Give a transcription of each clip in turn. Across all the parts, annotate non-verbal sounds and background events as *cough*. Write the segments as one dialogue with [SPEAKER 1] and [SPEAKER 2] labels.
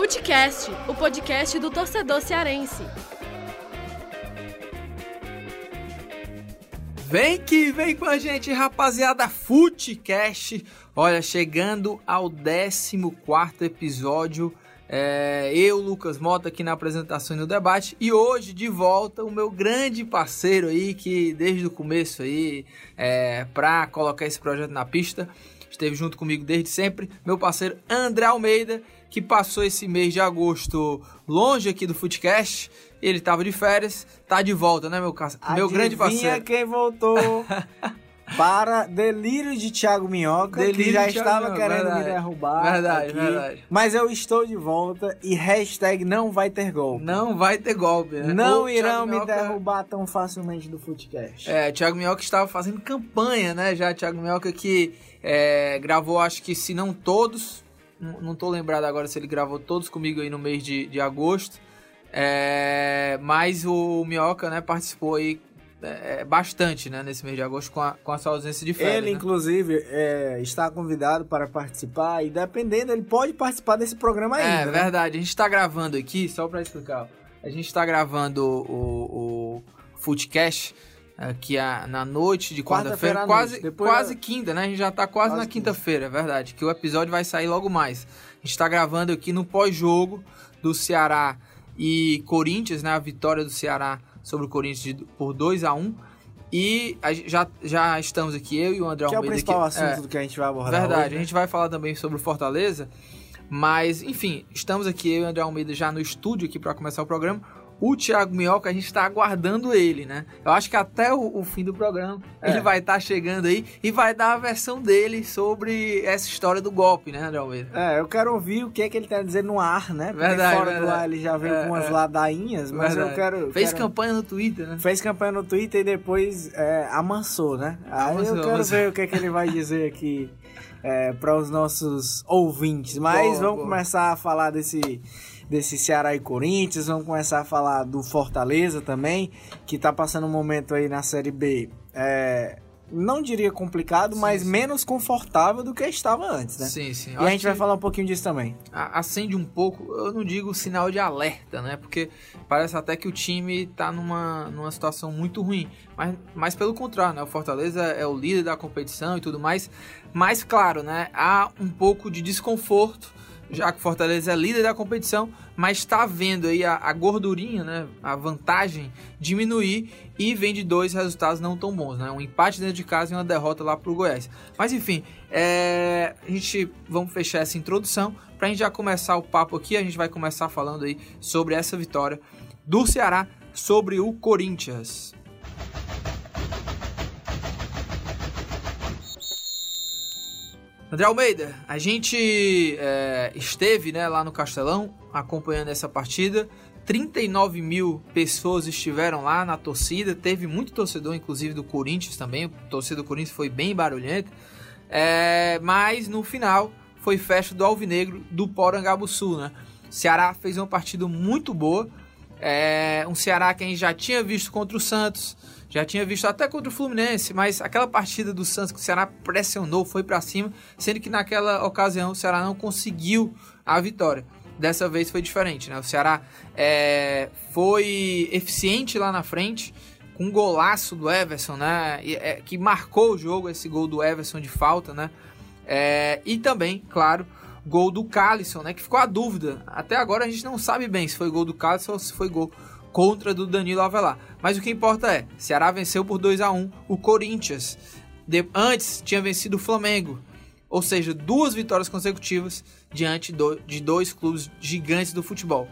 [SPEAKER 1] Futecast, o podcast do torcedor cearense.
[SPEAKER 2] Vem que vem com a gente, rapaziada, Futecast. Olha, chegando ao 14 episódio. É, eu, Lucas Mota, aqui na apresentação e no debate. E hoje, de volta, o meu grande parceiro aí, que desde o começo aí, é, pra colocar esse projeto na pista, esteve junto comigo desde sempre, meu parceiro André Almeida, que passou esse mês de agosto longe aqui do Footcast. Ele estava de férias, tá de volta, né, meu, meu grande parceiro?
[SPEAKER 3] quem voltou *laughs* para delírio de Thiago Minhoca, delírio que já estava Minhoca, querendo verdade, me derrubar.
[SPEAKER 2] Verdade, aqui, verdade.
[SPEAKER 3] Mas eu estou de volta e hashtag não vai ter golpe.
[SPEAKER 2] Não vai ter golpe, né?
[SPEAKER 3] Não irão me derrubar tão facilmente do Footcast.
[SPEAKER 2] É, Thiago Minhoca estava fazendo campanha, né, já, Thiago Minhoca que é, gravou, acho que se não todos, não estou lembrado agora se ele gravou todos comigo aí no mês de, de agosto, é, mas o Minhoca, né, participou aí é, bastante, né, nesse mês de agosto com a, com a sua ausência de férias.
[SPEAKER 3] Ele,
[SPEAKER 2] né?
[SPEAKER 3] inclusive, é, está convidado para participar e dependendo, ele pode participar desse programa ainda.
[SPEAKER 2] É
[SPEAKER 3] né?
[SPEAKER 2] verdade, a gente está gravando aqui, só para explicar, a gente está gravando o, o Footcast aqui a, na noite de quarta-feira, quase, quase quinta, né? A gente já tá quase, quase na quinta-feira, é verdade. Que o episódio vai sair logo mais. A gente tá gravando aqui no pós-jogo do Ceará e Corinthians, né? A vitória do Ceará sobre o Corinthians de, por 2 a 1 E a, já, já estamos aqui, eu e o André
[SPEAKER 3] que
[SPEAKER 2] Almeida.
[SPEAKER 3] Que é o principal
[SPEAKER 2] aqui,
[SPEAKER 3] assunto é, do que a gente vai abordar
[SPEAKER 2] Verdade,
[SPEAKER 3] hoje, né?
[SPEAKER 2] a gente vai falar também sobre o Fortaleza. Mas, enfim, estamos aqui, eu e o André Almeida, já no estúdio aqui para começar o programa o Thiago Minhoca, a gente está aguardando ele, né? Eu acho que até o, o fim do programa é. ele vai estar tá chegando aí e vai dar a versão dele sobre essa história do golpe, né, André Almeida?
[SPEAKER 3] É, eu quero ouvir o que é que ele tá dizendo no ar, né?
[SPEAKER 2] Porque verdade,
[SPEAKER 3] fora
[SPEAKER 2] verdade.
[SPEAKER 3] do ar ele já veio é, com umas é. ladainhas, mas verdade. eu quero...
[SPEAKER 2] Fez
[SPEAKER 3] quero...
[SPEAKER 2] campanha no Twitter, né?
[SPEAKER 3] Fez campanha no Twitter e depois é, amansou, né? Aí amansou, eu quero amansou. ver o que é que ele vai dizer aqui é, para os nossos ouvintes. Mas boa, vamos boa. começar a falar desse desse Ceará e Corinthians, vamos começar a falar do Fortaleza também, que tá passando um momento aí na Série B, é, não diria complicado, sim, mas sim. menos confortável do que estava antes, né?
[SPEAKER 2] Sim, sim.
[SPEAKER 3] E a gente vai falar um pouquinho disso também.
[SPEAKER 2] Acende um pouco, eu não digo sinal de alerta, né? Porque parece até que o time tá numa, numa situação muito ruim. Mas, mas pelo contrário, né? O Fortaleza é o líder da competição e tudo mais. Mas, claro, né? Há um pouco de desconforto já que o Fortaleza é líder da competição, mas está vendo aí a, a, gordurinha, né, a vantagem diminuir e vem de dois resultados não tão bons, né, um empate dentro de casa e uma derrota lá para o Goiás. Mas enfim, é, a gente vamos fechar essa introdução para a gente já começar o papo aqui. A gente vai começar falando aí sobre essa vitória do Ceará sobre o Corinthians. André Almeida, a gente é, esteve né, lá no Castelão acompanhando essa partida. 39 mil pessoas estiveram lá na torcida. Teve muito torcedor, inclusive do Corinthians também. O torcedor do Corinthians foi bem barulhento. É, mas no final foi festa do Alvinegro do Porangabuçu. Né? Ceará fez uma partida muito boa. É, um Ceará que a gente já tinha visto contra o Santos já tinha visto até contra o Fluminense, mas aquela partida do Santos que o Ceará pressionou, foi para cima, sendo que naquela ocasião o Ceará não conseguiu a vitória. Dessa vez foi diferente, né? O Ceará é, foi eficiente lá na frente, com um golaço do Everson, né? E, é, que marcou o jogo, esse gol do Everson de falta, né? É, e também, claro, gol do Calisson, né? Que ficou a dúvida. Até agora a gente não sabe bem se foi gol do Calisson ou se foi gol contra do Danilo Avelar. Mas o que importa é, Ceará venceu por 2 a 1 o Corinthians. De, antes tinha vencido o Flamengo. Ou seja, duas vitórias consecutivas diante do, de dois clubes gigantes do futebol.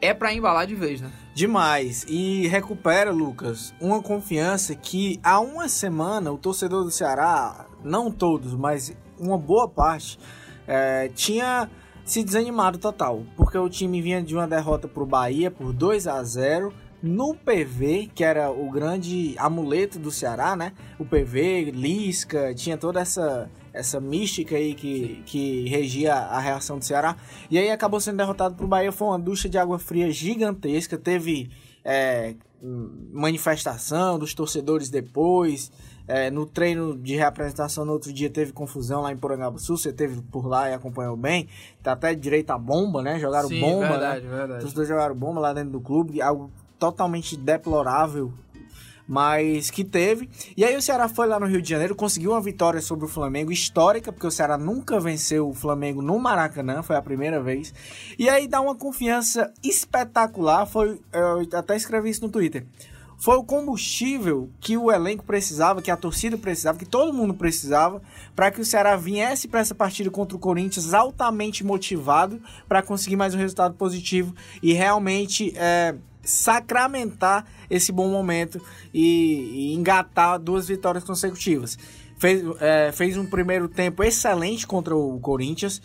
[SPEAKER 2] É para embalar de vez, né?
[SPEAKER 3] Demais. E recupera, Lucas, uma confiança que há uma semana o torcedor do Ceará, não todos, mas uma boa parte, é, tinha se desanimado total, porque o time vinha de uma derrota para o Bahia por 2 a 0 no PV, que era o grande amuleto do Ceará, né? O PV, Lisca, tinha toda essa essa mística aí que, que regia a reação do Ceará. E aí acabou sendo derrotado pro Bahia, foi uma ducha de água fria gigantesca, teve é, manifestação dos torcedores depois, É, no treino de reapresentação no outro dia teve confusão lá em Sul. Você teve por lá e acompanhou bem. Tá até direito a bomba, né? Jogaram
[SPEAKER 2] Sim,
[SPEAKER 3] bomba.
[SPEAKER 2] verdade,
[SPEAKER 3] né?
[SPEAKER 2] verdade.
[SPEAKER 3] Os dois jogaram bomba lá dentro do clube. Algo totalmente deplorável mas que teve. E aí o Ceará foi lá no Rio de Janeiro, conseguiu uma vitória sobre o Flamengo histórica, porque o Ceará nunca venceu o Flamengo no Maracanã, foi a primeira vez. E aí dá uma confiança espetacular, foi eu até escrevi isso no Twitter. Foi o combustível que o elenco precisava, que a torcida precisava, que todo mundo precisava, para que o Ceará viesse para essa partida contra o Corinthians altamente motivado para conseguir mais um resultado positivo e realmente é, sacramentar esse bom momento e, e engatar duas vitórias consecutivas. Fez, é, fez um primeiro tempo excelente contra o Corinthians.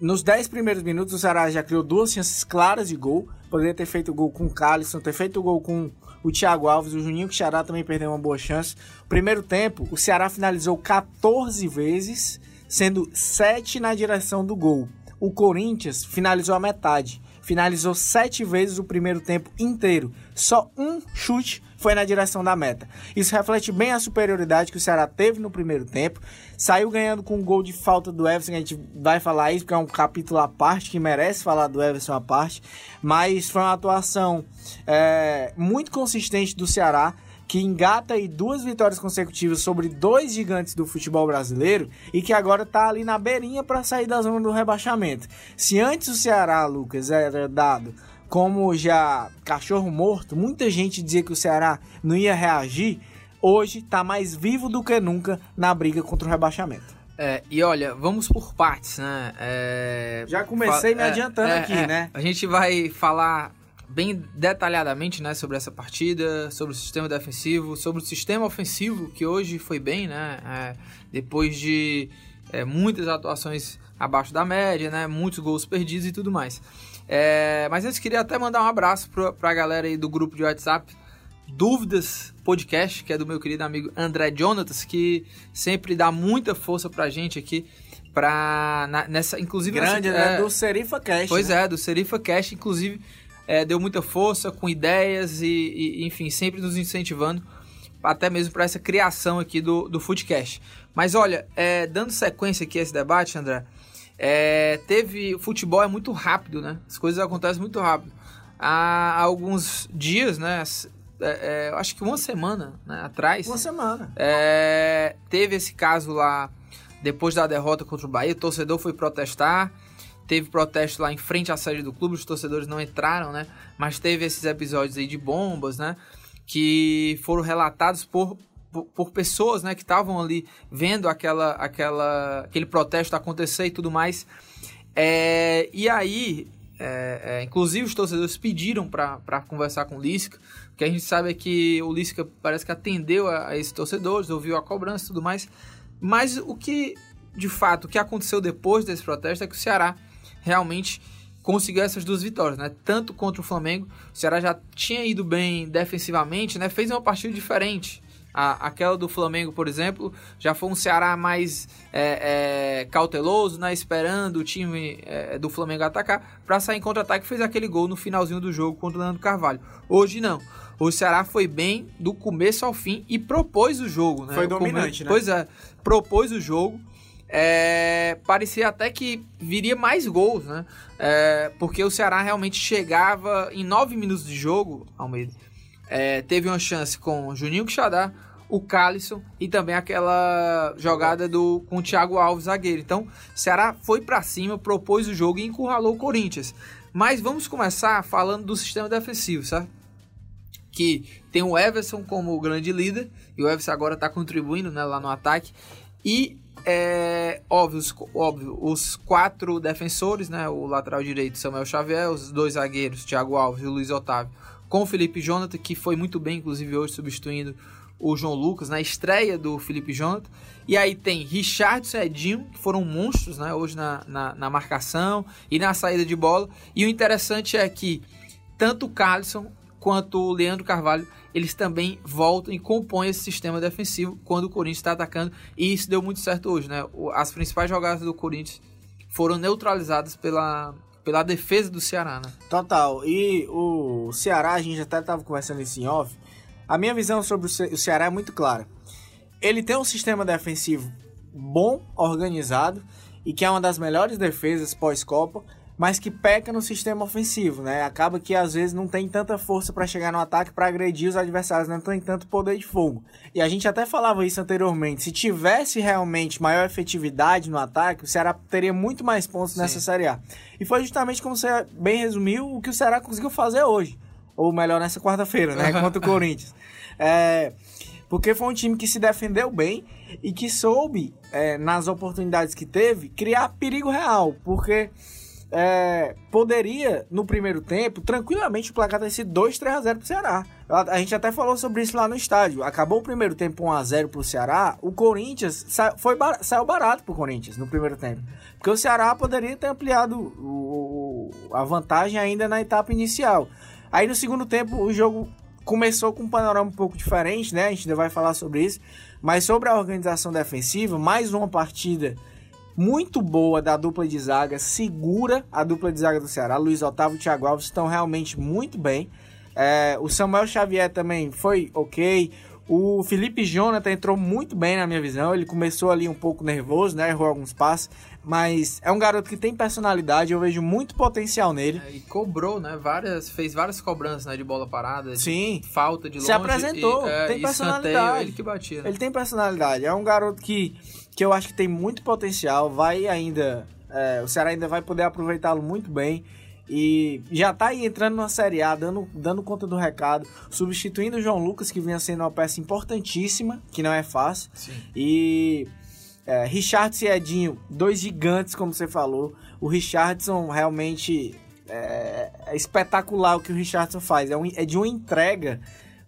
[SPEAKER 3] Nos 10 primeiros minutos, o Ceará já criou duas chances claras de gol. Poderia ter feito gol com o Calisson, ter feito gol com o Thiago Alves, o Juninho Ceará também perdeu uma boa chance. Primeiro tempo, o Ceará finalizou 14 vezes, sendo 7 na direção do gol. O Corinthians finalizou a metade finalizou sete vezes o primeiro tempo inteiro. Só um chute foi na direção da meta. Isso reflete bem a superioridade que o Ceará teve no primeiro tempo. Saiu ganhando com um gol de falta do Everson, a gente vai falar isso porque é um capítulo à parte, que merece falar do Everson à parte. Mas foi uma atuação é, muito consistente do Ceará que engata aí duas vitórias consecutivas sobre dois gigantes do futebol brasileiro e que agora está ali na beirinha para sair da zona do rebaixamento. Se antes o Ceará, Lucas, era dado como já cachorro morto, muita gente dizia que o Ceará não ia reagir, hoje está mais vivo do que nunca na briga contra o rebaixamento.
[SPEAKER 2] É, e olha, vamos por partes, né? É,
[SPEAKER 3] já comecei me é, adiantando
[SPEAKER 2] é,
[SPEAKER 3] aqui,
[SPEAKER 2] é.
[SPEAKER 3] né?
[SPEAKER 2] A gente vai falar bem detalhadamente né, sobre essa partida, sobre o sistema defensivo, sobre o sistema ofensivo, que hoje foi bem, né? É, depois de muitas atuações abaixo da média, né? Muitos gols perdidos e tudo mais. É, mas antes queria até mandar um abraço para a galera aí do grupo de WhatsApp Dúvidas Podcast, que é do meu querido amigo André Jonatas, que sempre dá muita força pra gente aqui pra, na, nessa, inclusive...
[SPEAKER 3] Grande,
[SPEAKER 2] nessa,
[SPEAKER 3] né? É, do Serifa Cast.
[SPEAKER 2] Pois
[SPEAKER 3] né?
[SPEAKER 2] é, do Serifa Cast, inclusive é, deu muita força com ideias e, e, enfim, sempre nos incentivando, até mesmo para essa criação aqui do, do Footcast. Mas olha, é, dando sequência aqui a esse debate, André, é, teve. O futebol é muito rápido, né? As coisas acontecem muito rápido. Há alguns dias, né? É, é, acho que uma semana né, atrás.
[SPEAKER 3] Uma semana.
[SPEAKER 2] É, teve esse caso lá, depois da derrota contra o Bahia, o torcedor foi protestar teve protesto lá em frente à sede do clube, os torcedores não entraram, né? Mas teve esses episódios aí de bombas, né? Que foram relatados por, por, pessoas, né? Que estavam ali vendo aquela, aquela, aquele protesto acontecer e tudo mais. É, e aí, é, é, inclusive os torcedores pediram para conversar com o Lisca, que a gente sabe é que o Lisca parece que atendeu a, a esses torcedores, ouviu a cobrança e tudo mais. Mas o que, de fato, o que aconteceu depois desse protesto é que o Ceará realmente conseguiu essas duas vitórias, né? Tanto contra o Flamengo, o Ceará já tinha ido bem defensivamente, né? Fez uma partida diferente. A, aquela do Flamengo, por exemplo, já foi um Ceará mais é, é, cauteloso, né? Esperando o time é, do Flamengo atacar para sair em contra-ataque. Fez aquele gol no finalzinho do jogo contra o Leandro Carvalho. Hoje não. O Ceará foi bem do começo ao fim e propôs o jogo, né?
[SPEAKER 3] Foi dominante,
[SPEAKER 2] né? Pois é, propôs o jogo é, parecia até que viria mais gols, né? É, porque o Ceará realmente chegava em nove minutos de jogo, Almeida. É, teve uma chance com o Juninho Quixadá, o Calisson e também aquela jogada do com o Thiago Alves zagueiro. Então, o Ceará foi para cima, propôs o jogo e encurralou o Corinthians. Mas vamos começar falando do sistema defensivo, sabe? Que tem o Everson como grande líder, e o Everson agora está contribuindo né, lá no ataque. E é, óbvio, óbvio, os quatro defensores, né? O lateral direito Samuel Xavier, os dois zagueiros, Thiago Alves e o Luiz Otávio, com o Felipe Jonathan, que foi muito bem, inclusive hoje substituindo o João Lucas na estreia do Felipe Jonathan. E aí tem Richard e Edinho, que foram monstros né, hoje na, na, na, marcação e na saída de bola. E o interessante é que tanto o Carlson quanto o Leandro Carvalho eles também voltam e compõem esse sistema defensivo quando o Corinthians está atacando. E isso deu muito certo hoje, né? As principais jogadas do Corinthians foram neutralizadas pela, pela defesa do Ceará, né?
[SPEAKER 3] Total. E o Ceará, a gente até estava conversando isso em off. A minha visão sobre o Ceará é muito clara. ele tem um sistema defensivo bom, organizado e que é uma das melhores defesas pós-Copa, mas que peca no sistema ofensivo, né? Acaba que às vezes não tem tanta força para chegar no ataque para agredir os adversários, não tem tanto poder de fogo. E a gente até falava isso anteriormente. Se tivesse realmente maior efetividade no ataque, o Ceará teria muito mais pontos Sim. nessa Série A. E foi justamente como você bem resumiu o que o Ceará conseguiu fazer hoje, ou melhor nessa quarta-feira, né, *laughs* contra o Corinthians. É, porque foi um time que se defendeu bem e que soube, é, nas oportunidades que teve, criar perigo real. Porque é, poderia, no primeiro tempo, tranquilamente o placar ter sido 2, 3 a 0 pro Ceará. A, gente até falou sobre isso lá no estádio. Acabou o primeiro tempo 1 a 0 pro Ceará, o Corinthians sa foi bar saiu barato pro Corinthians no primeiro tempo. Porque o Ceará poderia ter ampliado o, o, a vantagem ainda na etapa inicial. Aí no segundo tempo o jogo começou com um panorama um pouco diferente, né? A gente ainda vai falar sobre isso. Mas sobre a organização defensiva, mais uma partida muito boa da dupla de zaga, segura a dupla de zaga do Ceará. Luiz Otávio e Thiago Alves estão realmente muito bem. É, o Samuel Xavier também foi ok. O Felipe Jonathan entrou muito bem na minha visão. Ele começou ali um pouco nervoso, né? Errou alguns passos. Mas é um garoto que tem personalidade, eu vejo muito potencial nele.
[SPEAKER 2] É, e cobrou, né? Várias, fez várias cobranças né, de bola parada. De
[SPEAKER 3] Sim.
[SPEAKER 2] Falta de longe.
[SPEAKER 3] Se apresentou,
[SPEAKER 2] e, é,
[SPEAKER 3] tem personalidade.
[SPEAKER 2] ele que batia. Né?
[SPEAKER 3] Ele tem personalidade. É um garoto que que eu acho que tem muito potencial, vai ainda. É, o Ceará ainda vai poder aproveitá-lo muito bem. E já tá aí entrando na Série A, dando, dando conta do recado, substituindo o João Lucas, que vinha sendo uma peça importantíssima, que não é fácil.
[SPEAKER 2] Sim.
[SPEAKER 3] E é, Richardson e Edinho, dois gigantes, como você falou. O Richardson realmente é, é espetacular o que o Richardson faz. É, um, é de uma entrega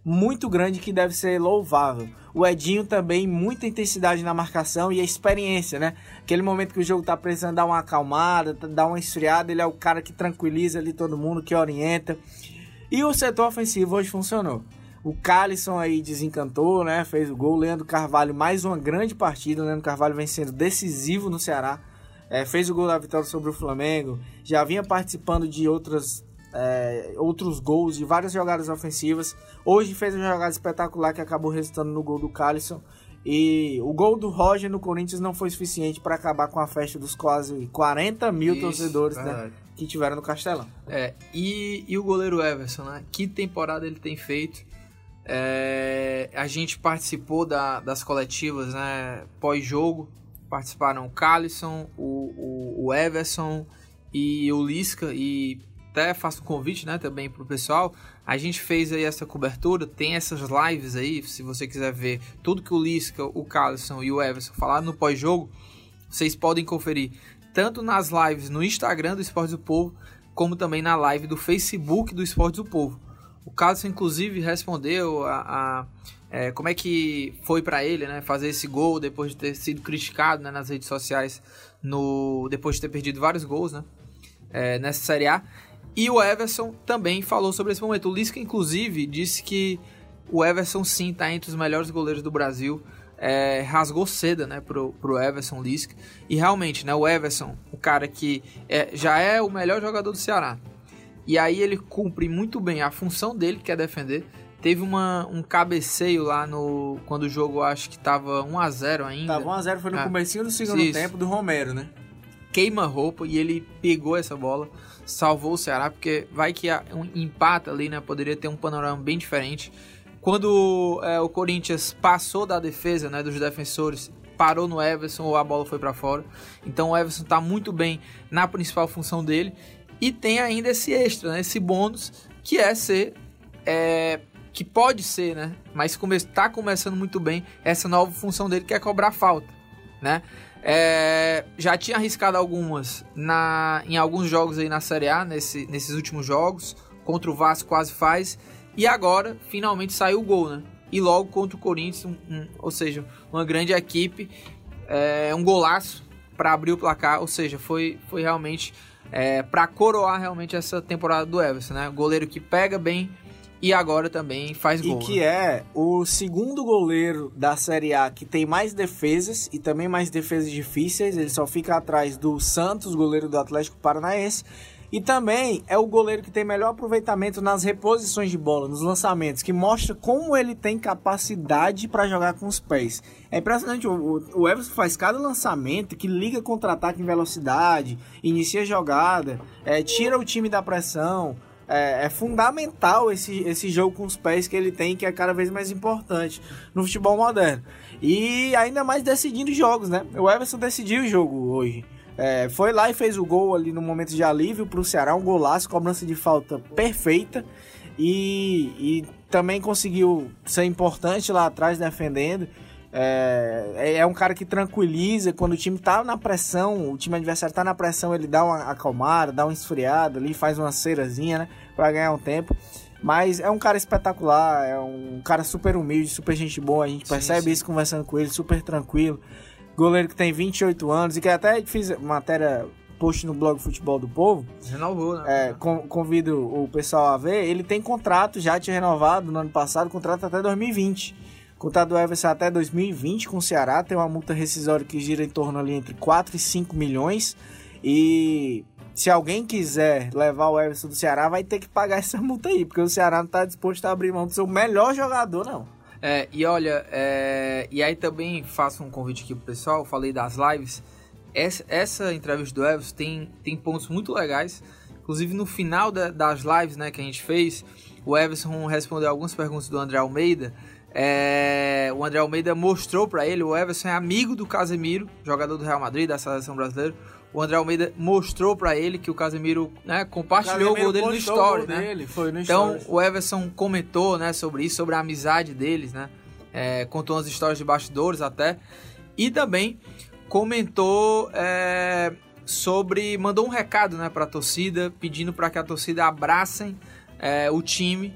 [SPEAKER 3] muito grande que deve ser louvável. O Edinho também, muita intensidade na marcação e a experiência, né? Aquele momento que o jogo tá precisando dar uma acalmada, dar uma esfriada, ele é o cara que tranquiliza ali todo mundo, que orienta. E o setor ofensivo hoje funcionou. O Calisson aí desencantou, né? Fez o gol. Leandro Carvalho, mais uma grande partida. O Leandro Carvalho vem sendo decisivo no Ceará. É, fez o gol da vitória sobre o Flamengo. Já vinha participando de outras é, outros gols de várias jogadas ofensivas. Hoje fez uma jogada espetacular que acabou resultando no gol do Calisson. E o gol do Roger no Corinthians não foi suficiente para acabar com a festa dos quase 40 mil Isso, torcedores né, que tiveram no Castelão.
[SPEAKER 2] É, e, e o goleiro Everson, né? Que temporada ele tem feito. É, a gente participou da, das coletivas né, pós-jogo. Participaram o Calisson, o, o, o Everson e o Lisca. E até faço um convite, né, também pro pessoal. A gente fez aí essa cobertura, tem essas lives aí, se você quiser ver tudo que o Lisca, o Carlson e o Everson falaram no pós-jogo, vocês podem conferir tanto nas lives no Instagram do Esporte do Povo, como também na live do Facebook do Esporte do Povo. O Carlson, inclusive, respondeu a, a é, como é que foi para ele, né, fazer esse gol depois de ter sido criticado né, nas redes sociais, no depois de ter perdido vários gols, né, é, nessa Série A. E o Everson também falou sobre esse momento. O Lisca, inclusive, disse que o Everson sim está entre os melhores goleiros do Brasil. É, rasgou seda né, pro, pro Everson Lisca. E realmente, né, o Everson, o cara que é, já é o melhor jogador do Ceará. E aí ele cumpre muito bem a função dele, que é defender. Teve uma, um cabeceio lá no. Quando o jogo acho que tava 1x0 ainda.
[SPEAKER 3] Tava 1x0, foi no ah, comecinho do segundo isso. tempo do Romero, né?
[SPEAKER 2] Queima roupa e ele pegou essa bola salvou o Ceará, porque vai que um empata ali, né? Poderia ter um panorama bem diferente. Quando é, o Corinthians passou da defesa, né, dos defensores, parou no Everson ou a bola foi para fora. Então o Everson está muito bem na principal função dele e tem ainda esse extra, né, esse bônus que é ser é, que pode ser, né, mas está começando muito bem essa nova função dele que é cobrar falta, né? É, já tinha arriscado algumas na, em alguns jogos aí na Série A, nesse, nesses últimos jogos. Contra o Vasco quase faz. E agora, finalmente saiu o gol, né? E logo contra o Corinthians, um, um, ou seja, uma grande equipe, é, um golaço para abrir o placar. Ou seja, foi, foi realmente é, para coroar realmente essa temporada do Everson, né? Goleiro que pega bem e agora também faz gol.
[SPEAKER 3] E que né? é o segundo goleiro da Série A que tem mais defesas e também mais defesas difíceis. Ele só fica atrás do Santos, goleiro do Atlético Paranaense. E também é o goleiro que tem melhor aproveitamento nas reposições de bola, nos lançamentos, que mostra como ele tem capacidade para jogar com os pés. É impressionante, o, o Everson faz cada lançamento que liga contra-ataque em velocidade, inicia jogada, é, tira o time da pressão. É, é, fundamental esse, esse jogo com os pés que ele tem, que é cada vez mais importante no futebol moderno. E ainda mais decidindo jogos, né? O Everson decidiu o jogo hoje. É, foi lá e fez o gol ali no momento de alívio para o Ceará, um golaço, cobrança de falta perfeita. E, e também conseguiu ser importante lá atrás defendendo. É, é, é um cara que tranquiliza quando o time tá na pressão, o time adversário tá na pressão, ele dá uma acalmada, dá uma esfriada ali, faz uma cerazinha, né, para ganhar um tempo. Mas é um cara espetacular, é um cara super humilde, super gente boa, a gente sim, percebe sim. isso conversando com ele, super tranquilo. Goleiro que tem 28 anos e que até fiz matéria post no blog Futebol do Povo.
[SPEAKER 2] Renovou, né?
[SPEAKER 3] É, convido o pessoal a ver. Ele tem contrato já tinha renovado no ano passado, contrato até 2020. Contrato do Everson até 2020 com o Ceará, tem uma multa rescisória que gira em torno ali entre 4 e 5 milhões. E se alguém quiser levar o Everson do Ceará, vai ter que pagar essa multa aí, porque o Ceará não está disposto a abrir mão do seu melhor jogador, não.
[SPEAKER 2] É, e olha, é, e aí também faço um convite aqui pro pessoal, falei das lives. Essa, essa entrevista do Everson tem, tem pontos muito legais. Inclusive no final da, das lives né, que a gente fez, o Everson respondeu algumas perguntas do André Almeida. É, o André Almeida mostrou para ele, o Everson é amigo do Casemiro, jogador do Real Madrid, da seleção brasileira o André Almeida mostrou para ele que o Casemiro né, compartilhou o, o gol dele no story, né? Dele,
[SPEAKER 3] foi no
[SPEAKER 2] então
[SPEAKER 3] stories.
[SPEAKER 2] o Everson comentou, né, sobre isso, sobre a amizade deles, né? É, contou umas histórias de bastidores até e também comentou é, sobre, mandou um recado, né, para a torcida, pedindo para que a torcida abracem é, o time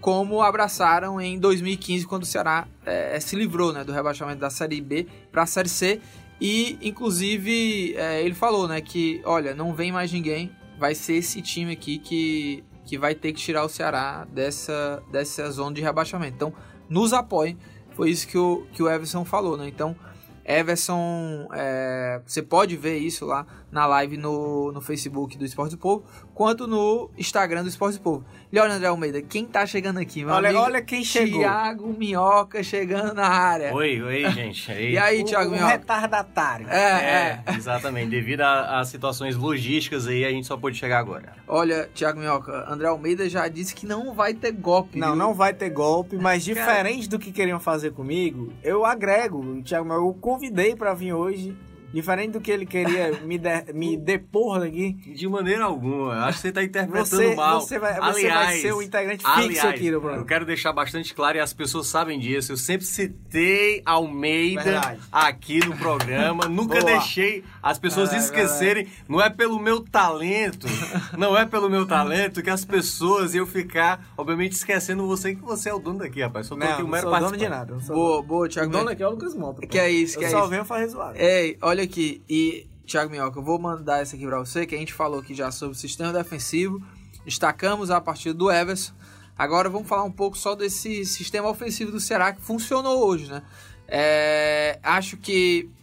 [SPEAKER 2] como abraçaram em 2015 quando o Ceará é, se livrou, né, do rebaixamento da Série B para a Série C e, inclusive, é, ele falou, né, que, olha, não vem mais ninguém, vai ser esse time aqui que, que vai ter que tirar o Ceará dessa, dessa zona de rebaixamento. Então, nos apoiem. Foi isso que o, que o Everson falou, né? Então, Everson, é, você pode ver isso lá na live no, no Facebook do Esporte do Povo, quanto no Instagram do Esporte do Povo. E olha, André Almeida, quem tá chegando aqui, meu
[SPEAKER 3] olha,
[SPEAKER 2] amigo?
[SPEAKER 3] Olha quem chegou.
[SPEAKER 2] Tiago Minhoca chegando na área.
[SPEAKER 4] Oi, oi, *laughs* gente.
[SPEAKER 2] E aí, Tiago Minhoca? Um
[SPEAKER 3] retardatário.
[SPEAKER 2] É,
[SPEAKER 4] é, é. exatamente. Devido às situações logísticas aí, a gente só pôde chegar agora.
[SPEAKER 2] Olha, Tiago Minhoca, André Almeida já disse que não vai ter golpe.
[SPEAKER 3] Não,
[SPEAKER 2] viu?
[SPEAKER 3] não vai ter golpe, mas diferente Cara... do que queriam fazer comigo, eu agrego. Tiago Minhoca, eu convidei para vir hoje Diferente do que ele queria me, de, me *laughs* depor daqui.
[SPEAKER 4] De maneira alguma. Acho que você está interpretando você, mal.
[SPEAKER 3] Você vai, aliás, você vai ser o um integrante fixo aliás, aqui do programa.
[SPEAKER 4] Eu quero deixar bastante claro, e as pessoas sabem disso. Eu sempre citei Almeida verdade. aqui no programa. *laughs* Nunca Boa. deixei as pessoas esquecerem. Não é pelo meu talento, não é pelo meu talento que as pessoas iam ficar, obviamente, esquecendo você que você é o dono daqui, rapaz. Só tô
[SPEAKER 3] não,
[SPEAKER 4] aqui
[SPEAKER 3] um mero não sou dono de nada.
[SPEAKER 2] Boa, boa, Thiago.
[SPEAKER 3] O dono aqui é o Lucas Mota.
[SPEAKER 2] Que é isso, que
[SPEAKER 3] eu
[SPEAKER 2] é
[SPEAKER 3] só
[SPEAKER 2] isso.
[SPEAKER 3] venho fazer zoado.
[SPEAKER 2] Ei, olha olha aqui, e Thiago Minhoca, eu vou mandar essa aqui para você, que a gente falou aqui já sobre o sistema defensivo, destacamos a partir do Everson. Agora vamos falar um pouco só desse sistema ofensivo do Ceará que funcionou hoje, né? É, acho que o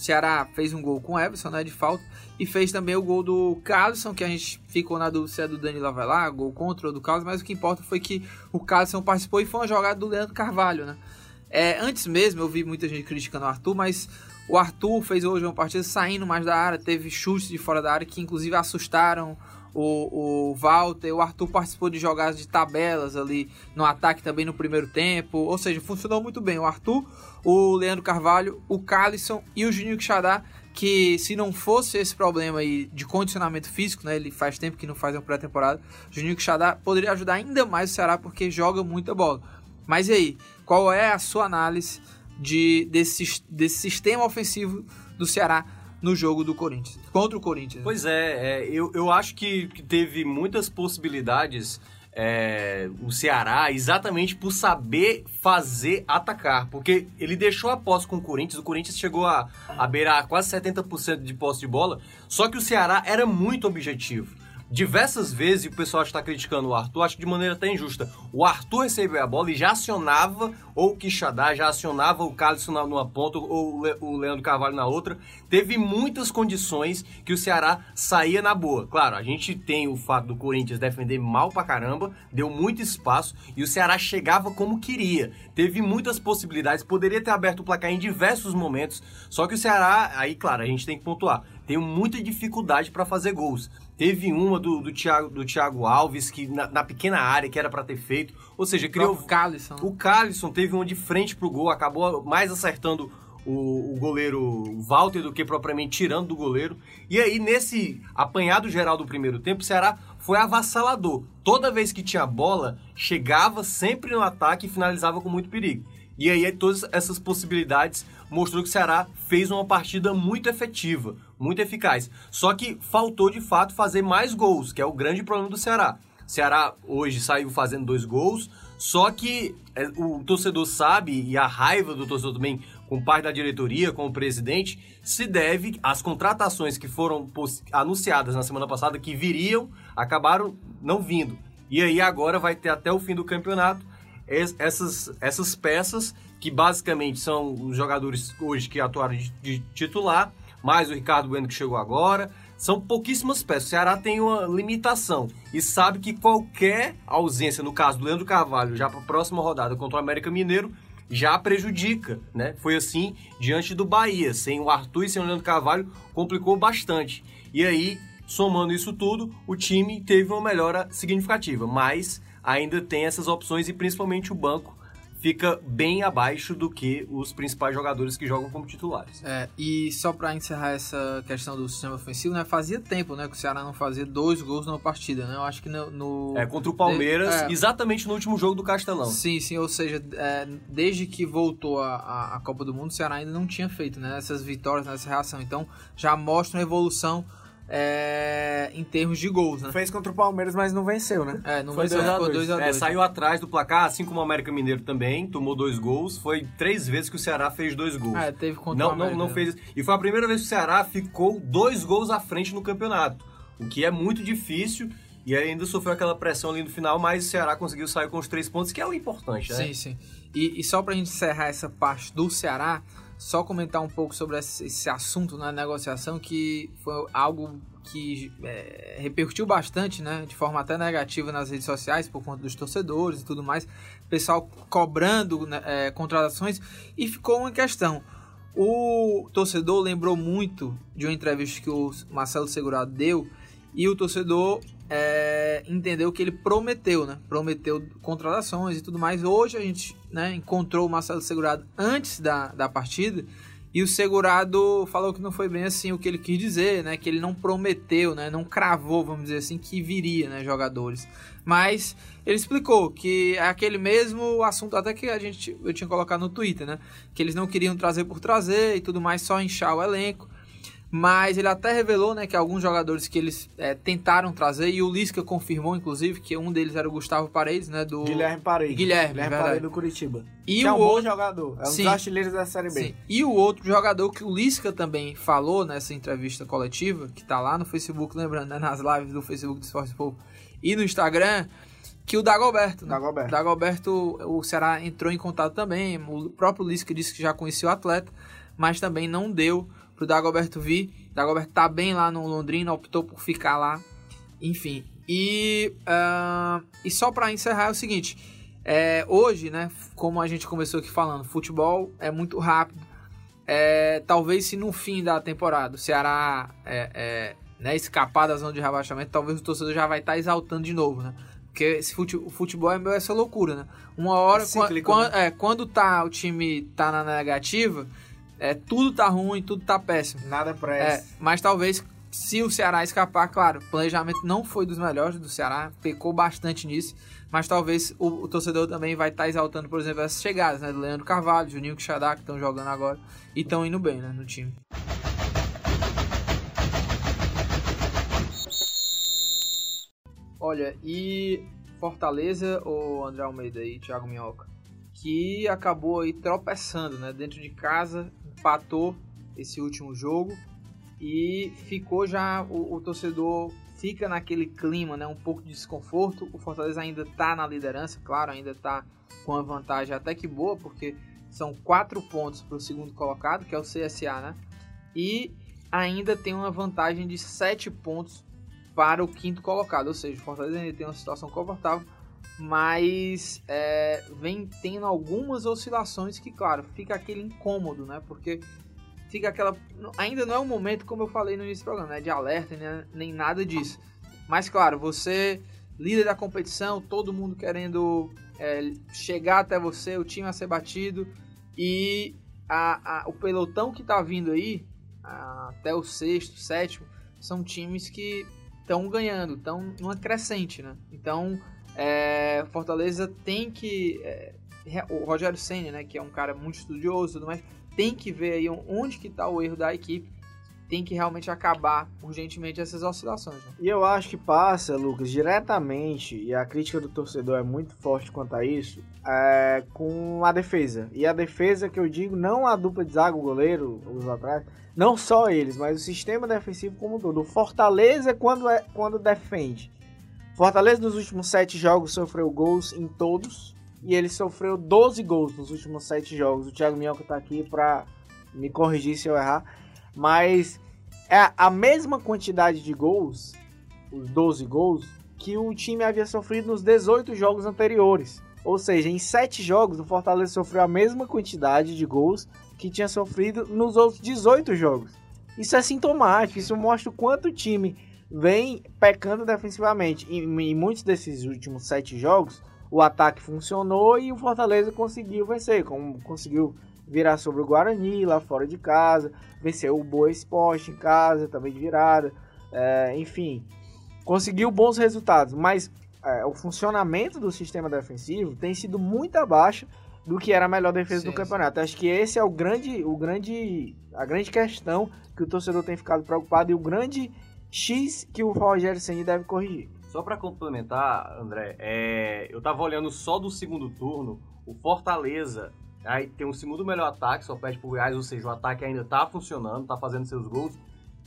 [SPEAKER 2] Ceará fez um gol com o Everson, né, de falta, e fez também o gol do Carlson, que a gente ficou na dúvida se é do Danilo Avelar, gol contra ou do Carlos, mas o que importa foi que o Carlson participou e foi uma jogada do Leandro Carvalho, né? É, antes mesmo eu vi muita gente criticando o Arthur, mas o Arthur fez hoje uma partida saindo mais da área, teve chutes de fora da área que inclusive assustaram o, o Walter. O Arthur participou de jogadas de tabelas ali no ataque também no primeiro tempo. Ou seja, funcionou muito bem. O Arthur, o Leandro Carvalho, o Calisson e o Juninho Quixadá que se não fosse esse problema aí de condicionamento físico, né, ele faz tempo que não faz uma pré-temporada, Juninho Quixadá poderia ajudar ainda mais o Ceará porque joga muita bola. Mas e aí, qual é a sua análise de, desse, desse sistema ofensivo do Ceará no jogo do Corinthians, contra o Corinthians.
[SPEAKER 4] Pois é, é eu, eu acho que teve muitas possibilidades é, o Ceará exatamente por saber fazer atacar, porque ele deixou a posse com o Corinthians, o Corinthians chegou a, a beirar quase 70% de posse de bola, só que o Ceará era muito objetivo. Diversas vezes, e o pessoal está criticando o Arthur, acho que de maneira até injusta. O Arthur recebeu a bola e já acionava ou o Quixadá, já acionava o Cálice numa ponta ou o Leandro Carvalho na outra. Teve muitas condições que o Ceará saía na boa. Claro, a gente tem o fato do Corinthians defender mal pra caramba, deu muito espaço e o Ceará chegava como queria. Teve muitas possibilidades, poderia ter aberto o placar em diversos momentos, só que o Ceará, aí claro, a gente tem que pontuar, tem muita dificuldade para fazer gols. Teve uma do, do, Thiago, do Thiago Alves, que na, na pequena área que era para ter feito. Ou seja, criou.
[SPEAKER 2] O Calisson.
[SPEAKER 4] O Calisson teve uma de frente pro gol, acabou mais acertando o, o, goleiro Walter do que propriamente tirando do goleiro. E aí, nesse apanhado geral do primeiro tempo, o Ceará foi avassalador. Toda vez que tinha bola, chegava sempre no ataque e finalizava com muito perigo. E aí, todas essas possibilidades mostrou que o Ceará fez uma partida muito efetiva, muito eficaz. Só que faltou de fato fazer mais gols, que é o grande problema do Ceará. O Ceará hoje saiu fazendo dois gols, só que é, o torcedor sabe, e a raiva do torcedor também, com parte da diretoria, com o presidente, se deve às contratações que foram anunciadas na semana passada, que viriam, acabaram não vindo. E aí agora vai ter até o fim do campeonato essas, essas peças que basicamente são os jogadores hoje que atuaram de, de titular, mais o Ricardo Bueno que chegou agora. São pouquíssimas peças. O Ceará tem uma limitação e sabe que qualquer ausência, no caso do Leandro Carvalho, já para a próxima rodada contra o América Mineiro, já prejudica, né? Foi assim diante do Bahia. Sem o Arthur e sem o Leandro Carvalho, complicou bastante. E aí, somando isso tudo, o time teve uma melhora significativa, mas ainda tem essas opções e principalmente o banco fica bem abaixo do que os principais jogadores que jogam como titulares.
[SPEAKER 2] É, e só para encerrar essa questão do sistema ofensivo, né, fazia tempo, né, que o Ceará não fazia dois gols numa partida, né? Eu acho que no, no
[SPEAKER 4] é contra o Palmeiras, de, é, exatamente no último jogo do Castelão.
[SPEAKER 2] Sim, sim, ou seja, é, desde que voltou a, a, a, Copa do Mundo, o Ceará ainda não tinha feito, né, essas vitórias, nessa reação. Então, já mostra uma evolução é, em termos de gols, né?
[SPEAKER 3] Fez contra o Palmeiras, mas não venceu, né?
[SPEAKER 2] É, não foi venceu, 2x2.
[SPEAKER 4] É, saiu atrás do placar, assim como o América Mineiro também, tomou dois gols. Foi três vezes que o Ceará fez dois gols.
[SPEAKER 2] É, teve contra
[SPEAKER 4] não,
[SPEAKER 2] o América.
[SPEAKER 4] Não, não fez. E foi a primeira vez que o Ceará ficou dois gols à frente no campeonato, o que é muito difícil. E ainda sofreu aquela pressão ali no final, mas o Ceará conseguiu sair com os três pontos, que é o importante, né?
[SPEAKER 2] Sim, sim. E, e só pra gente encerrar essa parte do Ceará, só comentar um pouco sobre esse, assunto na negociação, que foi algo que é, repercutiu bastante, né, de forma até negativa nas redes sociais por conta dos torcedores e tudo mais, pessoal cobrando né, é, contratações e ficou uma questão. O torcedor lembrou muito de uma entrevista que o Marcelo Segurado deu e o torcedor é, entendeu que ele prometeu, né? Prometeu contratações e tudo mais. Hoje a gente né, encontrou o Marcelo Segurado antes da, da partida e o segurado falou que não foi bem assim o que ele quis dizer, né? Que ele não prometeu, né? Não cravou, vamos dizer assim, que viria, né? Jogadores. Mas ele explicou que é aquele mesmo assunto até que a gente eu tinha colocado no Twitter, né? Que eles não queriam trazer por trazer e tudo mais, só inchar o elenco. Mas ele até revelou né, que alguns jogadores que eles é, tentaram trazer, e o Lisca confirmou, inclusive, que um deles era o Gustavo Paredes, né? Do...
[SPEAKER 3] Guilherme Paredes.
[SPEAKER 2] Guilherme,
[SPEAKER 3] Guilherme Paredes do Curitiba.
[SPEAKER 2] E
[SPEAKER 3] que é
[SPEAKER 2] o
[SPEAKER 3] um outro... bom jogador. É um
[SPEAKER 2] sim,
[SPEAKER 3] dos artilheiros da Série B. Sim.
[SPEAKER 2] E o outro jogador que o Lisca também falou nessa entrevista coletiva, que tá lá no Facebook, lembrando, né, nas lives do Facebook do Esporte Povo e no Instagram, que o Dagoberto. Né?
[SPEAKER 3] Dagoberto.
[SPEAKER 2] Dagoberto, o Ceará entrou em contato também. O próprio Lisca disse que já conhecia o atleta, mas também não deu pro Dagoberto vir. Dagoberto tá bem lá no Londrina, optou por ficar lá. Enfim. E, uh, e só para encerrar é o seguinte. É, hoje, né, como a gente começou aqui falando, futebol é muito rápido. É, talvez se no fim da temporada o Ceará é, é, né, escapar da zona de rebaixamento, talvez o torcedor já vai estar tá exaltando de novo, né? Porque esse fute, o futebol é meio essa loucura, né? Uma hora, Cíclico, quando, né? é, quando tá, o time tá na negativa, é, tudo tá ruim, tudo tá péssimo.
[SPEAKER 3] Nada presta.
[SPEAKER 2] É, mas talvez se o Ceará escapar, claro, o planejamento não foi dos melhores do Ceará, pecou bastante nisso, mas talvez o, o torcedor também vai estar tá exaltando, por exemplo, essas chegadas, né, do Leandro Carvalho, Juninho Quixadá, que estão jogando agora e estão indo bem, né, no time. Olha, e Fortaleza ou André Almeida e Thiago Minhoca, que acabou aí tropeçando, né, dentro de casa, empatou esse último jogo e ficou já o, o torcedor fica naquele clima, né, um pouco de desconforto. O Fortaleza ainda está na liderança, claro, ainda está com uma vantagem até que boa, porque são quatro pontos para o segundo colocado, que é o CSA, né? E ainda tem uma vantagem de sete pontos para o quinto colocado, ou seja, o Fortaleza ainda tem uma situação confortável, mas é, vem tendo algumas oscilações que, claro, fica aquele incômodo, né? Porque fica aquela. Ainda não é o momento, como eu falei no início do programa, né? De alerta, nem, nem nada disso. Mas, claro, você, líder da competição, todo mundo querendo é, chegar até você, o time a ser batido. E a, a, o pelotão que tá vindo aí, a, até o sexto, sétimo, são times que estão ganhando, estão numa crescente, né? Então, é, Fortaleza tem que. É, o Rogério Senna, né, que é um cara muito estudioso e tudo mais, tem que ver aí onde que está o erro da equipe, tem que realmente acabar urgentemente essas oscilações. Né?
[SPEAKER 3] E eu acho que passa, Lucas, diretamente, e a crítica do torcedor é muito forte quanto a isso, é, com a defesa. E a defesa que eu digo, não a dupla de zaga, o goleiro, os atrás, não só eles, mas o sistema defensivo como um todo. O Fortaleza quando, é, quando defende. Fortaleza nos últimos sete jogos sofreu gols em todos e ele sofreu 12 gols nos últimos 7 jogos. O Thiago Minhoca tá aqui para me corrigir se eu errar, mas é a mesma quantidade de gols, os 12 gols, que o time havia sofrido nos 18 jogos anteriores. Ou seja, em 7 jogos, o Fortaleza sofreu a mesma quantidade de gols que tinha sofrido nos outros 18 jogos. Isso é sintomático, isso mostra o quanto o time vem pecando defensivamente. Em, em muitos desses últimos 7 jogos, o ataque funcionou e o Fortaleza conseguiu vencer, como conseguiu virar sobre o Guarani lá fora de casa, venceu o Boa Esporte em casa, também de virada, é, enfim, conseguiu bons resultados, mas é, o funcionamento do sistema defensivo tem sido muito abaixo do que era a melhor defesa sim, do campeonato. Sim. Acho que esse é o grande, o grande, a grande questão que o torcedor tem ficado preocupado e o grande X que o Rogério Ceni deve corrigir.
[SPEAKER 4] Só para complementar, André, é, eu tava olhando só do segundo turno, o Fortaleza aí tem um segundo melhor ataque, só perde pro Goiás, ou seja, o ataque ainda tá funcionando, tá fazendo seus gols,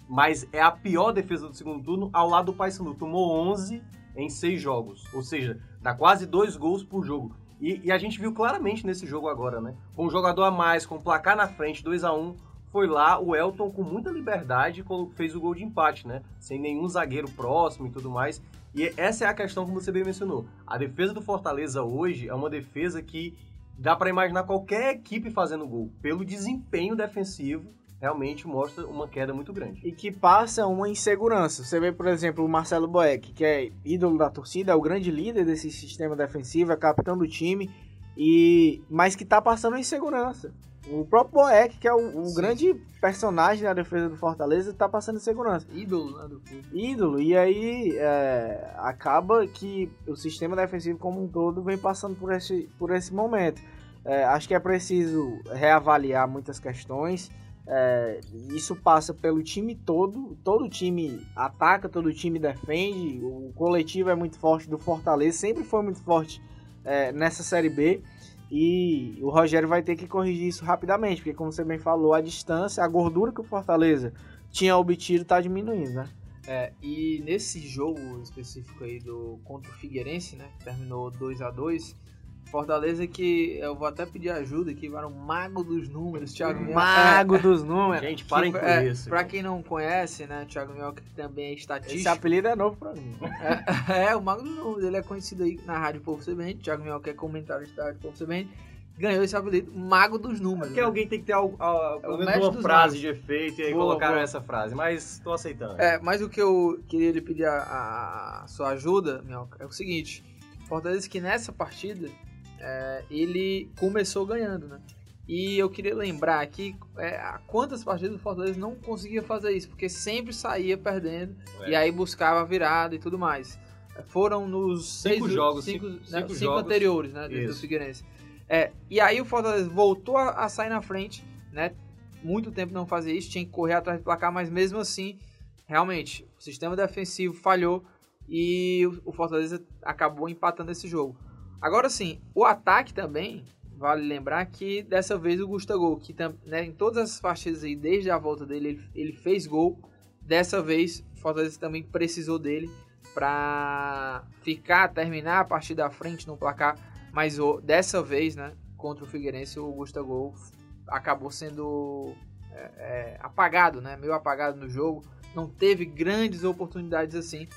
[SPEAKER 4] mas é a pior defesa do segundo turno ao lado do Paysandu. Tomou 11 em 6 jogos, ou seja, dá quase 2 gols por jogo. E, e, a gente viu claramente nesse jogo agora, né? Com um jogador a mais, com o placar na frente, 2 a 1 foi lá, o Elton com muita liberdade fez o gol de empate, né? Sem nenhum zagueiro próximo e tudo mais. E essa é a questão que você bem mencionou. A defesa do Fortaleza hoje é uma defesa que dá para imaginar qualquer equipe fazendo gol. Pelo desempenho defensivo, realmente mostra uma queda muito grande.
[SPEAKER 3] E que passa uma insegurança. Você vê, por exemplo, o Marcelo Boeck, que é ídolo da torcida, é o grande líder desse sistema defensivo, é capitão do time, e mas que tá passando insegurança. O próprio Boeck, que é o, grande personagem da defesa do Fortaleza, está passando segurança.
[SPEAKER 2] Ídolo, né? Do
[SPEAKER 3] Ídolo. E aí é, acaba que o sistema defensivo como um todo vem passando por esse, por esse momento. É, acho que é preciso reavaliar muitas questões. É, isso passa pelo time todo. Todo time ataca, todo time defende. O coletivo é muito forte do Fortaleza, sempre foi muito forte é, nessa Série B. E o Rogério vai ter que corrigir isso rapidamente, porque como você bem falou, a distância, a gordura que o Fortaleza tinha obtido está diminuindo, né?
[SPEAKER 2] É, e nesse jogo específico aí do contra o Figueirense, né, que terminou 2 a 2 Fortaleza que eu vou até pedir ajuda aqui para o mago dos números, Thiago
[SPEAKER 3] Mago dos *laughs* números.
[SPEAKER 4] Gente, parem
[SPEAKER 2] que,
[SPEAKER 4] com é,
[SPEAKER 2] isso. Para quem não conhece, né, Thiago Minhoca que também é estatístico. Esse
[SPEAKER 3] apelido é novo para mim.
[SPEAKER 2] É, *laughs* é, o mago dos números, ele é conhecido aí na Rádio Povo Semente, Thiago Minhoca é comentarista da Rádio Povo Semente ganhou esse apelido, Mago dos Números.
[SPEAKER 4] Porque né? alguém tem que ter algo, pelo menos uma frase números. de efeito e aí boa, colocaram boa. essa frase, mas estou aceitando.
[SPEAKER 2] É, mas o que eu queria lhe pedir a, a sua ajuda, Minhoca, é o seguinte: Fortaleza que nessa partida é, ele começou ganhando, né? E eu queria lembrar aqui é, quantas partidas o Fortaleza não conseguia fazer isso, porque sempre saía perdendo é. e aí buscava virada e tudo mais. Foram nos
[SPEAKER 4] cinco seis,
[SPEAKER 2] jogos,
[SPEAKER 4] cinco,
[SPEAKER 2] cinco, né, cinco jogos. anteriores, né, do Figueirense. É, e aí o Fortaleza voltou a, a, sair na frente, né? Muito tempo não fazia isso, tinha que correr atrás do placar, mas mesmo assim, realmente, o sistema defensivo falhou e o, o Fortaleza acabou empatando esse jogo. Agora sim, o ataque também, vale lembrar que dessa vez o Gustavo, que né, em todas as partidas aí, desde a volta dele, ele, ele fez gol. Dessa vez, Fortaleza também precisou dele para ficar, terminar a partida à frente no placar, mas dessa vez, né, contra o Figueirense, o Gustavo acabou sendo é, é, apagado, né, meio apagado no jogo, não teve grandes oportunidades assim,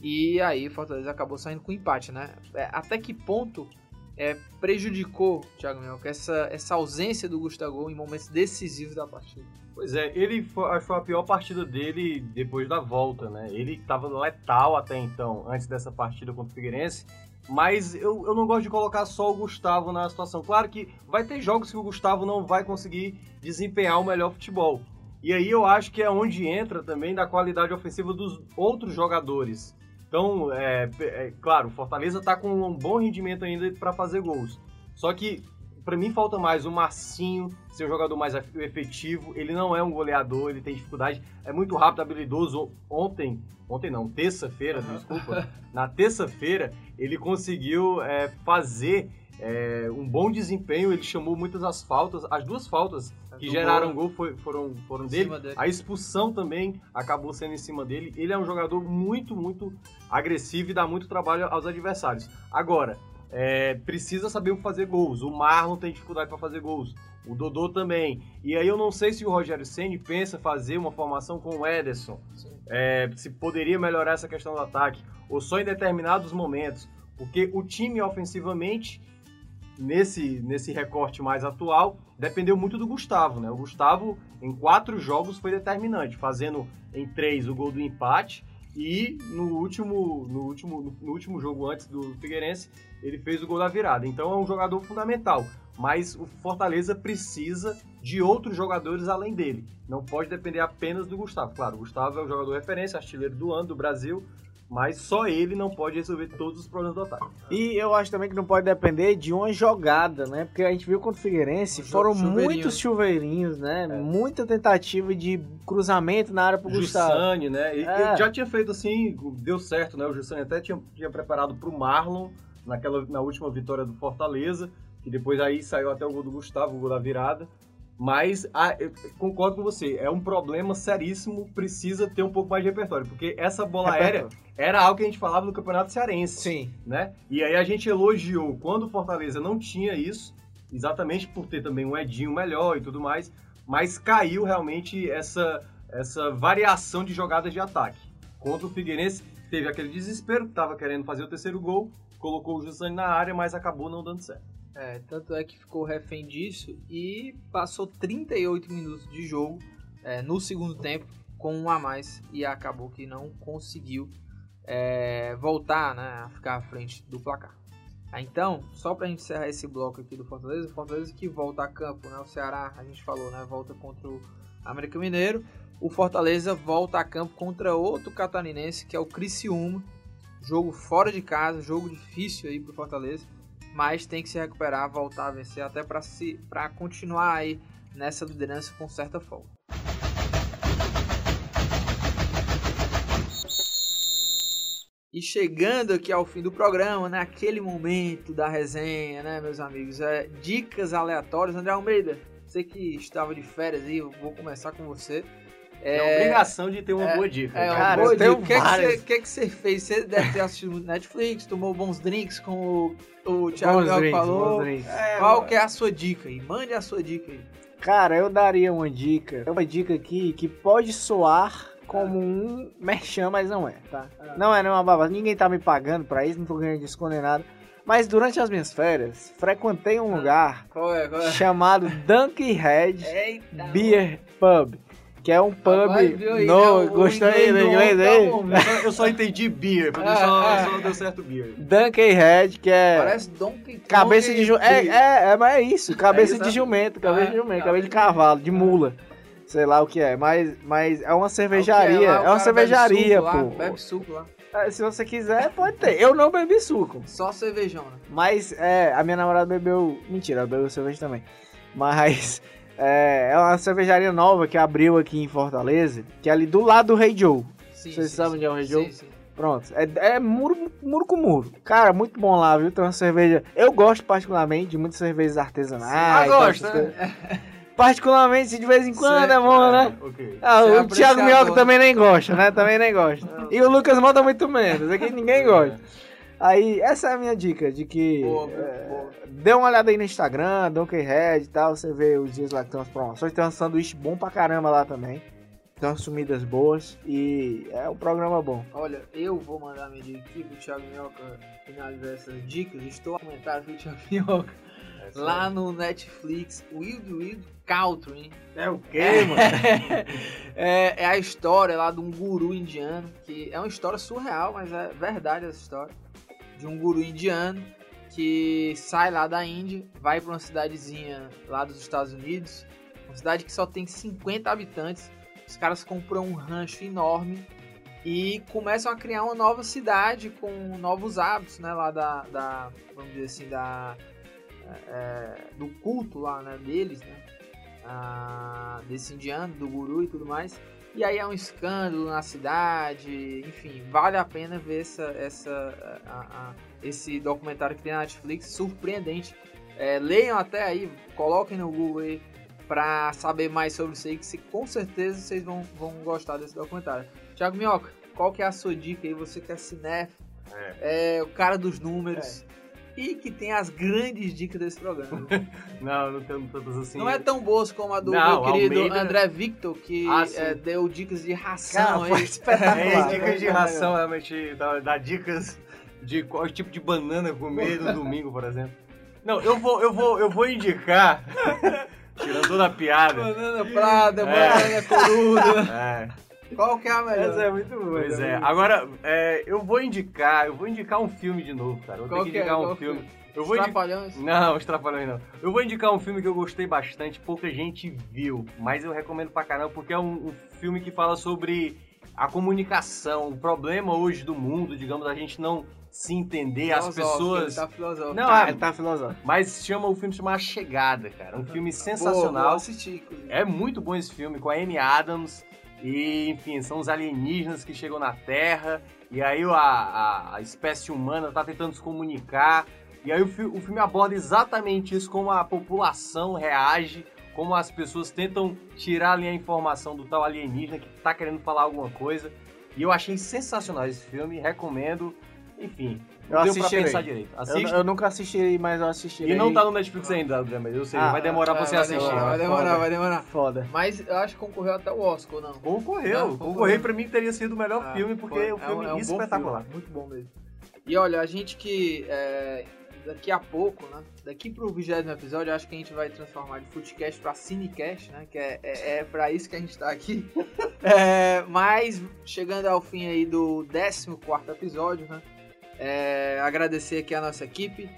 [SPEAKER 2] e aí Fortaleza acabou saindo com empate, né? É, até que ponto é, prejudicou, Thiago Mel, essa, essa ausência do Gustavo em momentos decisivos da partida?
[SPEAKER 4] Pois é, ele foi, foi a pior partida dele depois da volta, né? Ele estava letal até então, antes dessa partida contra o Figueirense. Mas eu, eu não gosto de colocar só o Gustavo na situação. Claro que vai ter jogos que o Gustavo não vai conseguir desempenhar o melhor futebol. E aí eu acho que é onde entra também da qualidade ofensiva dos outros jogadores. Então, é, é claro, o Fortaleza está com um bom rendimento ainda para fazer gols. Só que para mim falta mais o Marcinho ser um jogador mais efetivo. Ele não é um goleador, ele tem dificuldade, é muito rápido, habilidoso. Ontem, ontem não, terça-feira, desculpa. Na terça-feira ele conseguiu é, fazer é, um bom desempenho. Ele chamou muitas as faltas, as duas faltas que Do geraram gol, foi, foram, foram dele. dele. A expulsão também acabou sendo em cima dele. Ele é um jogador muito, muito agressivo e dá muito trabalho aos adversários. Agora, é, precisa saber fazer gols. O Marlon tem dificuldade para fazer gols. O Dodô também. E aí eu não sei se o Rogério Ceni pensa fazer uma formação com o Ederson. É, se poderia melhorar essa questão do ataque. Ou só em determinados momentos. Porque o time ofensivamente, nesse, nesse recorte mais atual, dependeu muito do Gustavo. Né? O Gustavo, em quatro jogos, foi determinante. Fazendo em três o gol do empate e no último, no último, no último jogo antes do Figueirense, ele fez o gol da virada. Então é um jogador fundamental. Mas o Fortaleza precisa de outros jogadores além dele. Não pode depender apenas do Gustavo. Claro, o Gustavo é o jogador referência, artilheiro do ano do Brasil, mas só ele não pode resolver todos os problemas do ataque.
[SPEAKER 3] E eu acho também que não pode depender de uma jogada, né? Porque a gente viu contra o Figueirense, um foram muitos chuveirinhos, né? É. Muita tentativa de cruzamento na área pro Gustavo.
[SPEAKER 4] Jussane, né? E, é. já tinha feito assim, deu certo, né? O Jussane até tinha, tinha preparado pro Marlon naquela, na última vitória do Fortaleza, que depois aí saiu até o gol do Gustavo, o gol da virada. Mas a, concordo com você, é um problema seríssimo, precisa ter um pouco mais de repertório, porque essa bola aérea era algo que a gente falava no Campeonato Cearense.
[SPEAKER 3] Sim.
[SPEAKER 4] Né? E aí a gente elogiou quando o Fortaleza não tinha isso, exatamente por ter também um Edinho melhor e tudo mais, mas caiu realmente essa, essa variação de jogadas de ataque. Contra o Figueirense, teve aquele desespero, estava querendo fazer o terceiro gol, colocou o Jussani na área, mas acabou não dando certo.
[SPEAKER 2] É, tanto é que ficou refém disso e passou 38 minutos de jogo é, no segundo tempo com um a mais e acabou que não conseguiu é, voltar né, a ficar à frente do placar. Então, só para a gente encerrar esse bloco aqui do Fortaleza, o Fortaleza que volta a campo, né, o Ceará, a gente falou, né, volta contra o América Mineiro, o Fortaleza volta a campo contra outro catarinense que é o Criciúma, jogo fora de casa, jogo difícil aí para o Fortaleza mas tem que se recuperar, voltar a vencer até para se para continuar aí nessa liderança com certa folga. E chegando aqui ao fim do programa, naquele né, momento da resenha, né, meus amigos, é dicas aleatórias. André Almeida, você que estava de férias aí, vou começar com você.
[SPEAKER 4] É, é obrigação de ter uma é, boa dica.
[SPEAKER 2] É, cara, boa dica. O que, é que, que, que, você fez? Você deve ter assistido Netflix, tomou bons drinks, como o, o Thiago drinks, falou. É, Qual que é a sua dica aí? Mande a sua dica aí.
[SPEAKER 3] Cara, eu daria uma dica. É uma dica aqui que pode soar como um merchan, mas não é, tá? Ah. Não é, não é uma babada. Ninguém tá me pagando pra isso, não tô ganhando descondenado. Mas durante as minhas férias, frequentei um ah. lugar
[SPEAKER 2] qual é, qual é?
[SPEAKER 3] chamado Donkey Head Beer Pub. Que é um pub. no, gostou aí do inglês aí?
[SPEAKER 4] Tá eu só entendi beer, porque só, é. só deu certo beer.
[SPEAKER 3] Donkey Head, que é.
[SPEAKER 2] Parece Donkey
[SPEAKER 3] Cabeça de jumento. É, é, é, mas é isso. Cabeça é de jumento, cabeça de jumento, cabeça de cavalo, de mula. Sei lá o que é, mas, mas é uma cervejaria. É, é uma cervejaria,
[SPEAKER 2] bebe
[SPEAKER 3] pô.
[SPEAKER 2] Lá, bebe suco lá.
[SPEAKER 3] Se você quiser, pode ter. Eu não bebi suco.
[SPEAKER 2] Só cervejão, né?
[SPEAKER 3] Mas, é, a minha namorada bebeu. Mentira, ela bebeu cerveja também. Mas. É, é uma cervejaria nova que abriu aqui em Fortaleza, que é ali do lado do Rei Joe. Sim, Vocês sim, sabem onde é o Rei Joe? Sim, sim. Pronto, é, é muro, muro com muro. Cara, muito bom lá, viu? Tem uma cerveja. Eu gosto particularmente de muitas cervejas artesanais. Ah,
[SPEAKER 2] gosto, né?
[SPEAKER 3] particularmente, de vez em quando certo. é bom, né? Okay. Ah, o Thiago Mioca também nem gosta, né? Também nem gosta. E o Lucas Mota muito menos, aqui ninguém gosta. Aí, essa é a minha dica, de que boa, é, boa. dê uma olhada aí no Instagram, Donkey Red e tal, você vê os dias lá que tem umas promoções, tem um sanduíche bom pra caramba lá também. Tem umas sumidas boas e é um programa bom.
[SPEAKER 2] Olha, eu vou mandar minha dica aqui pro Thiago Minhoca finalizar essas dicas. Estou a comentar o Thiago Minhoca é lá no Netflix, Wild Wild Country.
[SPEAKER 3] É o quê, mano? *laughs*
[SPEAKER 2] é, é a história lá de um guru indiano, que é uma história surreal, mas é verdade essa história. De um guru indiano que sai lá da Índia, vai para uma cidadezinha lá dos Estados Unidos, uma cidade que só tem 50 habitantes os caras compram um rancho enorme e começam a criar uma nova cidade com novos hábitos, né? Lá da, da vamos dizer assim, da é, é do culto lá, né? Deles, né? Ah, desse indiano, do guru e tudo mais. E aí é um escândalo na cidade, enfim, vale a pena ver essa, essa, a, a, esse documentário que tem na Netflix, surpreendente. É, leiam até aí, coloquem no Google aí para saber mais sobre isso aí, que se, com certeza vocês vão, vão gostar desse documentário. Tiago Minhoca, qual que é a sua dica aí? Você que é cinéfilo, é. é o cara dos números. É. E que tem as grandes dicas desse programa. *laughs*
[SPEAKER 4] não, não tenho tantas assim.
[SPEAKER 2] Não é tão boas como a do não, meu querido Almeida... André Victor, que ah, é, deu dicas de ração. Cara,
[SPEAKER 4] aí. espetacular. É, dicas de ração, realmente, dá, dá dicas de qual tipo de banana comer no domingo, por exemplo. Não, eu vou, eu vou, eu vou indicar *laughs* Tirando toda a piada.
[SPEAKER 2] Banana Prada, é. banana coruda. É. Qual que é a melhor?
[SPEAKER 3] Essa é muito boa.
[SPEAKER 4] Pois é. Agora, é, eu vou indicar, eu vou indicar um filme de novo, cara. Eu vou ter que indicar é? um filme. Eu vou
[SPEAKER 2] Estrapalhões?
[SPEAKER 4] Indi... Não, Estrapalhões não. Eu vou indicar um filme que eu gostei bastante, pouca gente viu, mas eu recomendo pra caramba porque é um, um filme que fala sobre a comunicação, o problema hoje do mundo, digamos, a gente não se entender, as pessoas.
[SPEAKER 2] Ele tá filosófico.
[SPEAKER 4] Não, tá, ele tá filosófico. Mas chama o filme chama A Chegada, cara. Um filme sensacional. Boa,
[SPEAKER 2] assistir,
[SPEAKER 4] é muito bom esse filme, com a Amy Adams. E, enfim, são os alienígenas que chegam na Terra. E aí a, a, a espécie humana tá tentando se comunicar. E aí o, fi, o filme aborda exatamente isso, como a população reage, como as pessoas tentam tirar ali a informação do tal alienígena que tá querendo falar alguma coisa. E eu achei sensacional esse filme, recomendo. Enfim,
[SPEAKER 3] eu deu assistirei. pra pensar direito. Eu, eu, nunca assisti, mas eu assisti.
[SPEAKER 4] E não tá no Netflix ainda, Mas eu sei, ah, vai demorar é, pra você
[SPEAKER 2] vai
[SPEAKER 4] assistir.
[SPEAKER 2] Demorar, vai demorar, vai demorar.
[SPEAKER 3] Foda.
[SPEAKER 2] Mas eu acho que concorreu até o Oscar, não?
[SPEAKER 4] Concorreu. Não, concorreu pra mim teria sido o melhor ah, filme, porque foi. o filme é, um, é um espetacular.
[SPEAKER 2] Filme, muito bom mesmo. E olha, a gente que é, daqui a pouco, né? Daqui pro vigésimo episódio, acho que a gente vai transformar de Footcast pra Cinecast, né? Que é, é, é pra isso que a gente tá aqui. *laughs* é, mas, chegando ao fim aí do 14 quarto episódio, né? É, agradecer aqui a nossa equipe.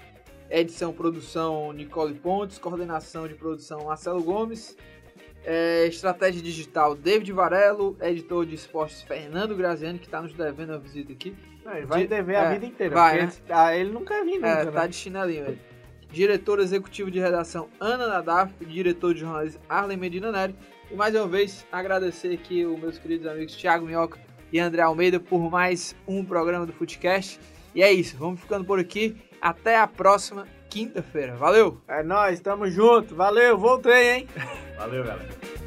[SPEAKER 2] Edição, produção Nicole Pontes, coordenação de produção Marcelo Gomes, é, estratégia digital David Varelo, editor de esportes Fernando Graziani, que está nos devendo a visita aqui.
[SPEAKER 3] Não, ele vai de, dever é, a vida inteira.
[SPEAKER 2] Vai, né?
[SPEAKER 3] ele, ah, ele nunca viu nunca. É,
[SPEAKER 2] né? tá de chinelinho ele. Diretor executivo de redação Ana Nadaf, diretor de jornalismo Arlen Medina Neri. E mais uma vez agradecer aqui os meus queridos amigos Thiago Minhoca e André Almeida por mais um programa do Footcast. E é isso, vamos ficando por aqui. Até a próxima quinta-feira. Valeu!
[SPEAKER 3] É nóis, tamo junto. Valeu, voltei, hein?
[SPEAKER 4] Valeu, galera.